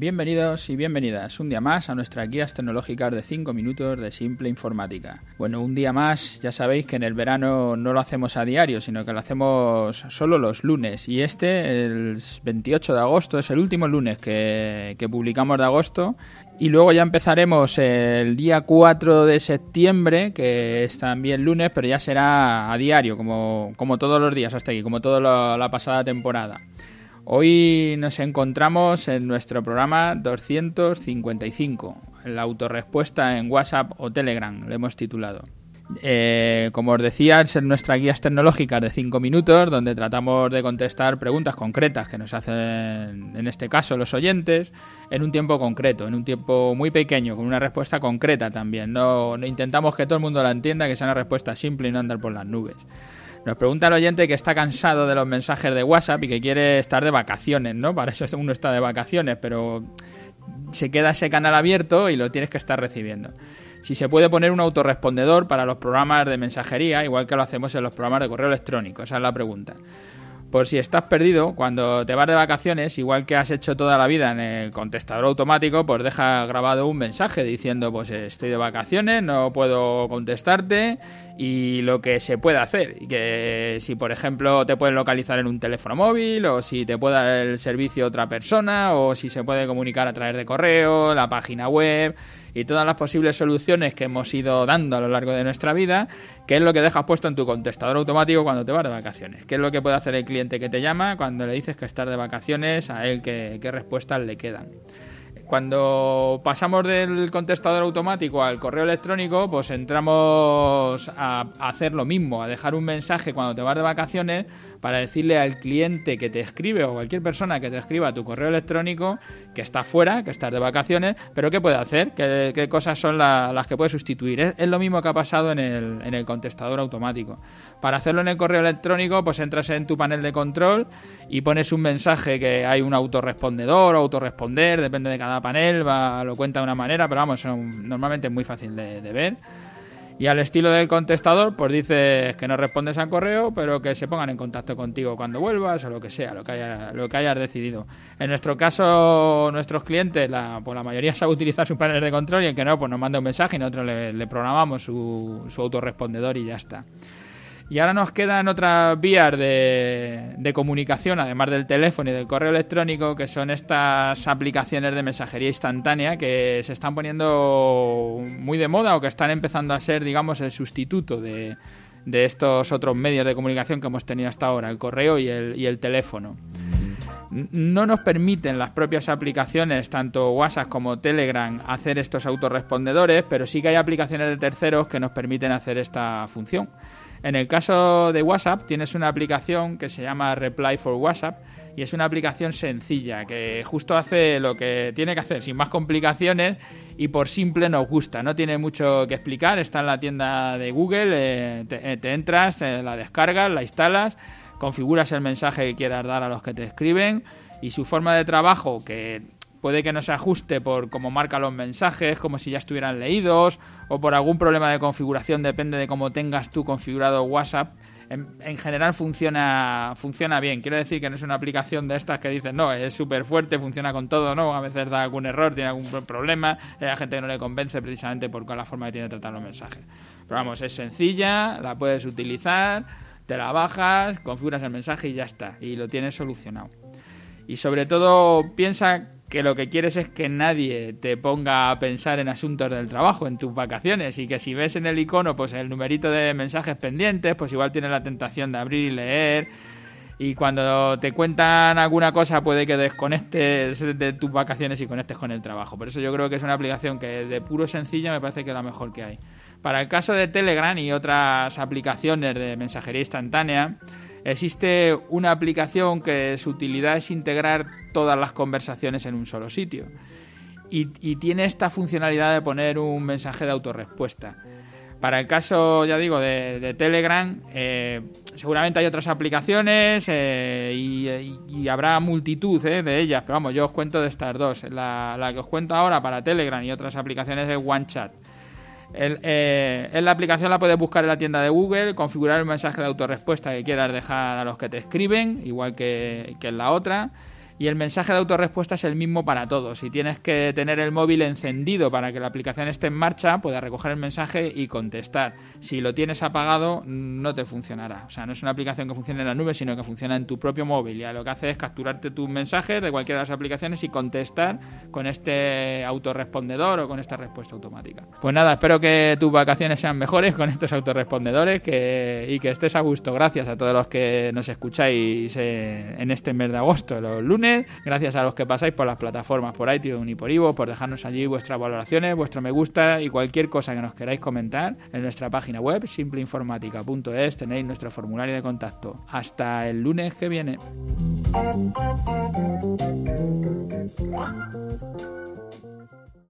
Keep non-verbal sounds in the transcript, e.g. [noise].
Bienvenidos y bienvenidas un día más a nuestras guías tecnológicas de 5 minutos de simple informática. Bueno, un día más, ya sabéis que en el verano no lo hacemos a diario, sino que lo hacemos solo los lunes. Y este, el 28 de agosto, es el último lunes que, publicamos de agosto. Y luego ya empezaremos el día 4 de septiembre, que es también lunes, pero ya será a diario, como, como todos los días hasta aquí, como toda la pasada temporada. Hoy nos encontramos en nuestro programa 255, la autorrespuesta en WhatsApp o Telegram, lo hemos titulado. Eh, como os decía, es nuestras guías tecnológicas de 5 minutos, donde tratamos de contestar preguntas concretas que nos hacen, en este caso, los oyentes, en un tiempo concreto, en un tiempo muy pequeño, con una respuesta concreta también. No, no intentamos que todo el mundo la entienda, que sea una respuesta simple y no andar por las nubes. Nos pregunta el oyente que está cansado de los mensajes de WhatsApp y que quiere estar de vacaciones, ¿no? Para eso uno está de vacaciones, pero se queda ese canal abierto y lo tienes que estar recibiendo. Si se puede poner un autorrespondedor para los programas de mensajería, igual que lo hacemos en los programas de correo electrónico, esa es la pregunta. Por si estás perdido, cuando te vas de vacaciones, igual que has hecho toda la vida en el contestador automático, pues deja grabado un mensaje diciendo, pues estoy de vacaciones, no puedo contestarte y lo que se puede hacer. Y que si, por ejemplo, te pueden localizar en un teléfono móvil, o si te puede dar el servicio otra persona, o si se puede comunicar a través de correo, la página web y todas las posibles soluciones que hemos ido dando a lo largo de nuestra vida, qué es lo que dejas puesto en tu contestador automático cuando te vas de vacaciones, qué es lo que puede hacer el cliente que te llama cuando le dices que estás de vacaciones, a él qué, qué respuestas le quedan. Cuando pasamos del contestador automático al correo electrónico, pues entramos a hacer lo mismo, a dejar un mensaje cuando te vas de vacaciones para decirle al cliente que te escribe o cualquier persona que te escriba tu correo electrónico que está fuera, que estás de vacaciones, pero ¿qué puede hacer? ¿Qué, cosas son las que puede sustituir? Es, lo mismo que ha pasado en el, contestador automático. Para hacerlo en el correo electrónico, pues entras en tu panel de control y pones un mensaje que hay un autorrespondedor o autorresponder, depende de cada panel, va, lo cuenta de una manera, pero vamos, normalmente es muy fácil de ver. Y al estilo del contestador, pues dices que no respondes al correo, pero que se pongan en contacto contigo cuando vuelvas o lo que sea, lo que, haya, lo que hayas decidido. En nuestro caso, nuestros clientes, la, pues la mayoría [laughs] sabe utilizar su panel de control y el que no, pues nos manda un mensaje y nosotros le, programamos su, su autorrespondedor y ya está. Y ahora nos quedan otras vías de, comunicación, además del teléfono y del correo electrónico, que son estas aplicaciones de mensajería instantánea que se están poniendo muy de moda o que están empezando a ser, digamos, el sustituto de, estos otros medios de comunicación que hemos tenido hasta ahora, el correo y el, y el teléfono. No nos permiten las propias aplicaciones, tanto WhatsApp como Telegram, hacer estos autorrespondedores, pero sí que hay aplicaciones de terceros que nos permiten hacer esta función. En el caso de WhatsApp tienes una aplicación que se llama Reply for WhatsApp y es una aplicación sencilla que justo hace lo que tiene que hacer sin más complicaciones y por simple nos gusta. No tiene mucho que explicar, está en la tienda de Google, eh, te, eh, entras, eh, la descargas, la instalas, configuras el mensaje que quieras dar a los que te escriben y su forma de trabajo que puede que no se ajuste por cómo marca los mensajes, como si ya estuvieran leídos, o por algún problema de configuración, depende de cómo tengas tú configurado WhatsApp. En, general funciona, funciona bien. Quiero decir que no es una aplicación de estas que dicen, no, es súper fuerte, funciona con todo, no, a veces da algún error, tiene algún problema, hay gente que no le convence precisamente por la forma que tiene de tratar los mensajes. Pero vamos, es sencilla, la puedes utilizar, te la bajas, configuras el mensaje y ya está, y lo tienes solucionado. Y sobre todo piensa que lo que quieres es que nadie te ponga a pensar en asuntos del trabajo, en tus vacaciones, y que si ves en el icono pues el numerito de mensajes pendientes, pues igual tienes la tentación de abrir y leer, y cuando te cuentan alguna cosa puede que desconectes de tus vacaciones y conectes con el trabajo. Por eso yo creo que es una aplicación que de puro sencilla me parece que es la mejor que hay. Para el caso de Telegram y otras aplicaciones de mensajería instantánea, Existe una aplicación que su utilidad es integrar todas las conversaciones en un solo sitio. Y, tiene esta funcionalidad de poner un mensaje de autorrespuesta. Para el caso, ya digo, de, Telegram, eh, seguramente hay otras aplicaciones eh, y, habrá multitud eh, de ellas, pero vamos, yo os cuento de estas dos. La, la, que os cuento ahora para Telegram y otras aplicaciones es OneChat. El, eh, en la aplicación la puedes buscar en la tienda de Google, configurar el mensaje de autorrespuesta que quieras dejar a los que te escriben, igual que, en la otra. Y el mensaje de autorrespuesta es el mismo para todos. Si tienes que tener el móvil encendido para que la aplicación esté en marcha, puedes recoger el mensaje y contestar. Si lo tienes apagado, no te funcionará. O sea, no es una aplicación que funcione en la nube, sino que funciona en tu propio móvil. Y lo que hace es capturarte tus mensajes de cualquiera de las aplicaciones y contestar con este autorrespondedor o con esta respuesta automática. Pues nada, espero que tus vacaciones sean mejores con estos autorrespondedores y que estés a gusto. Gracias a todos los que nos escucháis en este mes de agosto, los lunes. Gracias a los que pasáis por las plataformas, por iTunes y por Ivo, por dejarnos allí vuestras valoraciones, vuestro me gusta y cualquier cosa que nos queráis comentar en nuestra página web, simpleinformática.es. Tenéis nuestro formulario de contacto. Hasta el lunes que viene.